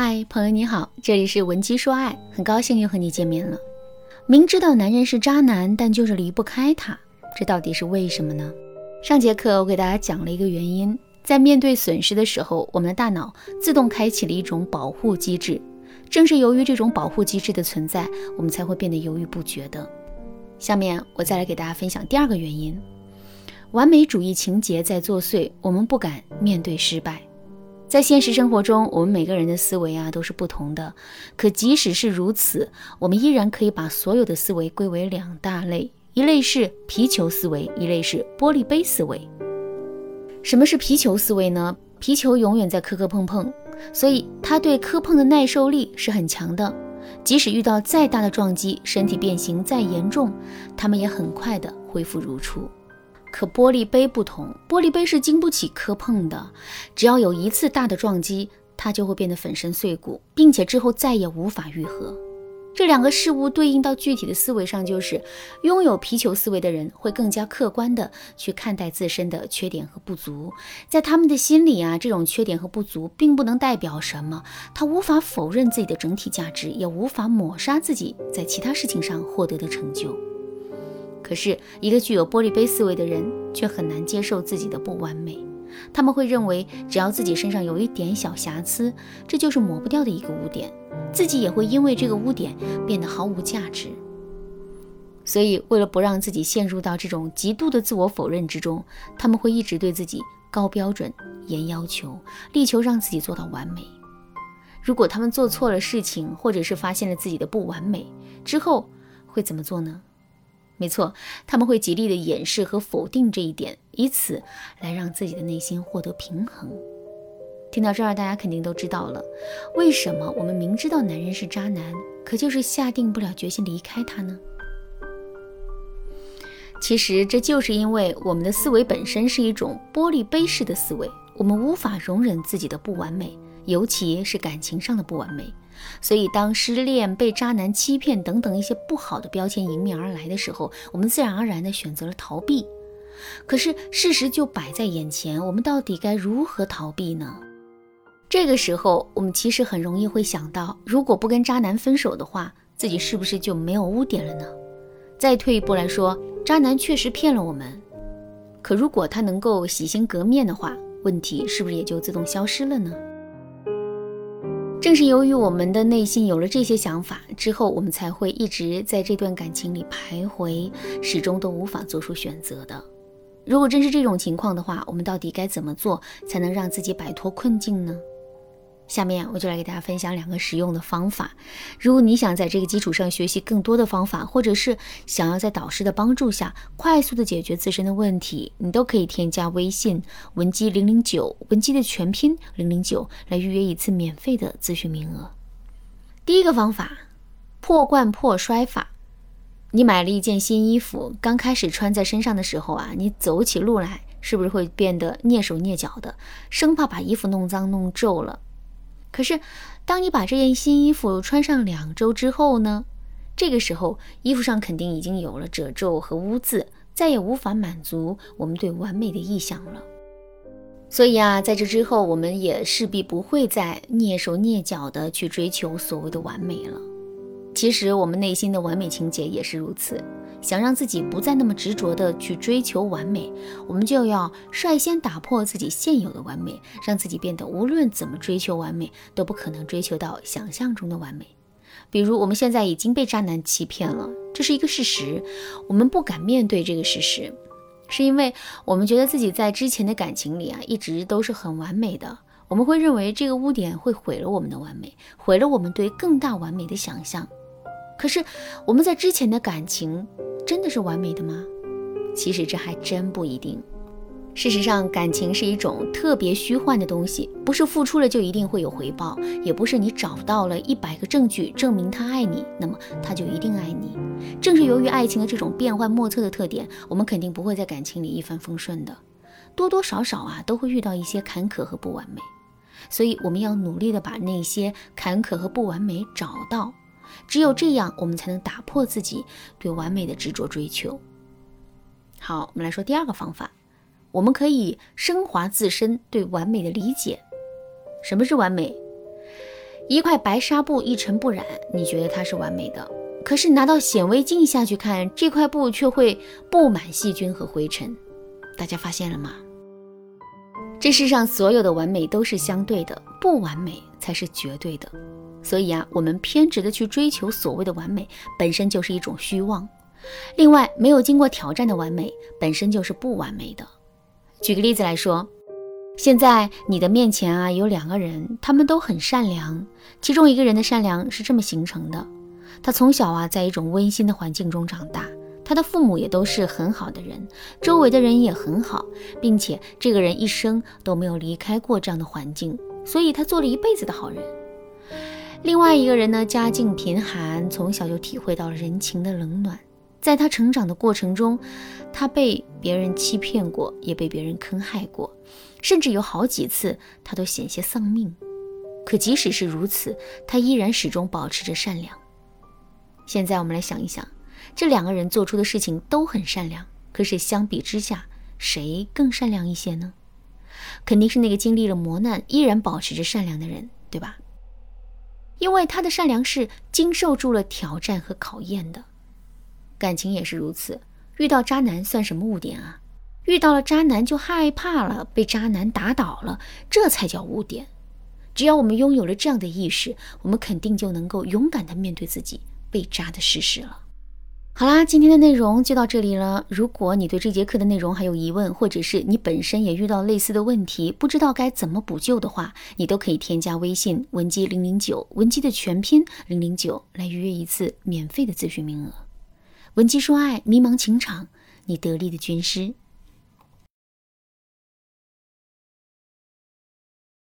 嗨，朋友你好，这里是文姬说爱，很高兴又和你见面了。明知道男人是渣男，但就是离不开他，这到底是为什么呢？上节课我给大家讲了一个原因，在面对损失的时候，我们的大脑自动开启了一种保护机制。正是由于这种保护机制的存在，我们才会变得犹豫不决的。下面我再来给大家分享第二个原因：完美主义情节在作祟，我们不敢面对失败。在现实生活中，我们每个人的思维啊都是不同的。可即使是如此，我们依然可以把所有的思维归为两大类：一类是皮球思维，一类是玻璃杯思维。什么是皮球思维呢？皮球永远在磕磕碰碰，所以它对磕碰的耐受力是很强的。即使遇到再大的撞击，身体变形再严重，它们也很快的恢复如初。可玻璃杯不同，玻璃杯是经不起磕碰的，只要有一次大的撞击，它就会变得粉身碎骨，并且之后再也无法愈合。这两个事物对应到具体的思维上，就是拥有皮球思维的人会更加客观的去看待自身的缺点和不足，在他们的心里啊，这种缺点和不足并不能代表什么，他无法否认自己的整体价值，也无法抹杀自己在其他事情上获得的成就。可是，一个具有玻璃杯思维的人却很难接受自己的不完美，他们会认为只要自己身上有一点小瑕疵，这就是抹不掉的一个污点。自己也会因为这个污点变得毫无价值，所以为了不让自己陷入到这种极度的自我否认之中，他们会一直对自己高标准、严要求，力求让自己做到完美。如果他们做错了事情，或者是发现了自己的不完美之后，会怎么做呢？没错，他们会极力的掩饰和否定这一点，以此来让自己的内心获得平衡。听到这儿，大家肯定都知道了，为什么我们明知道男人是渣男，可就是下定不了决心离开他呢？其实这就是因为我们的思维本身是一种玻璃杯式的思维，我们无法容忍自己的不完美，尤其是感情上的不完美。所以，当失恋、被渣男欺骗等等一些不好的标签迎面而来的时候，我们自然而然地选择了逃避。可是事实就摆在眼前，我们到底该如何逃避呢？这个时候，我们其实很容易会想到，如果不跟渣男分手的话，自己是不是就没有污点了呢？再退一步来说，渣男确实骗了我们，可如果他能够洗心革面的话，问题是不是也就自动消失了呢？正是由于我们的内心有了这些想法之后，我们才会一直在这段感情里徘徊，始终都无法做出选择的。如果真是这种情况的话，我们到底该怎么做才能让自己摆脱困境呢？下面我就来给大家分享两个实用的方法。如果你想在这个基础上学习更多的方法，或者是想要在导师的帮助下快速的解决自身的问题，你都可以添加微信文姬零零九，文姬的全拼零零九，来预约一次免费的咨询名额。第一个方法，破罐破摔法。你买了一件新衣服，刚开始穿在身上的时候啊，你走起路来是不是会变得蹑手蹑脚的，生怕把衣服弄脏弄皱了？可是，当你把这件新衣服穿上两周之后呢？这个时候，衣服上肯定已经有了褶皱和污渍，再也无法满足我们对完美的意向了。所以啊，在这之后，我们也势必不会再蹑手蹑脚的去追求所谓的完美了。其实，我们内心的完美情节也是如此。想让自己不再那么执着的去追求完美，我们就要率先打破自己现有的完美，让自己变得无论怎么追求完美都不可能追求到想象中的完美。比如我们现在已经被渣男欺骗了，这是一个事实，我们不敢面对这个事实，是因为我们觉得自己在之前的感情里啊一直都是很完美的，我们会认为这个污点会毁了我们的完美，毁了我们对更大完美的想象。可是我们在之前的感情。真的是完美的吗？其实这还真不一定。事实上，感情是一种特别虚幻的东西，不是付出了就一定会有回报，也不是你找到了一百个证据证明他爱你，那么他就一定爱你。正是由于爱情的这种变幻莫测的特点，我们肯定不会在感情里一帆风顺的，多多少少啊都会遇到一些坎坷和不完美。所以我们要努力的把那些坎坷和不完美找到。只有这样，我们才能打破自己对完美的执着追求。好，我们来说第二个方法，我们可以升华自身对完美的理解。什么是完美？一块白纱布一尘不染，你觉得它是完美的。可是拿到显微镜下去看，这块布却会布满细菌和灰尘。大家发现了吗？这世上所有的完美都是相对的，不完美才是绝对的。所以啊，我们偏执的去追求所谓的完美，本身就是一种虚妄。另外，没有经过挑战的完美，本身就是不完美的。举个例子来说，现在你的面前啊有两个人，他们都很善良，其中一个人的善良是这么形成的。他从小啊，在一种温馨的环境中长大，他的父母也都是很好的人，周围的人也很好，并且这个人一生都没有离开过这样的环境，所以他做了一辈子的好人。另外一个人呢，家境贫寒，从小就体会到了人情的冷暖，在他成长的过程中，他被别人欺骗过，也被别人坑害过，甚至有好几次他都险些丧命。可即使是如此，他依然始终保持着善良。现在我们来想一想，这两个人做出的事情都很善良，可是相比之下，谁更善良一些呢？肯定是那个经历了磨难依然保持着善良的人，对吧？因为他的善良是经受住了挑战和考验的。感情也是如此，遇到渣男算什么污点啊？遇到了渣男就害怕了，被渣男打倒了，这才叫污点。只要我们拥有了这样的意识，我们肯定就能够勇敢地面对自己。被渣的事实了。好啦，今天的内容就到这里了。如果你对这节课的内容还有疑问，或者是你本身也遇到类似的问题，不知道该怎么补救的话，你都可以添加微信文姬零零九，文姬的全拼零零九，来预约一次免费的咨询名额。文姬说爱，迷茫情场，你得力的军师。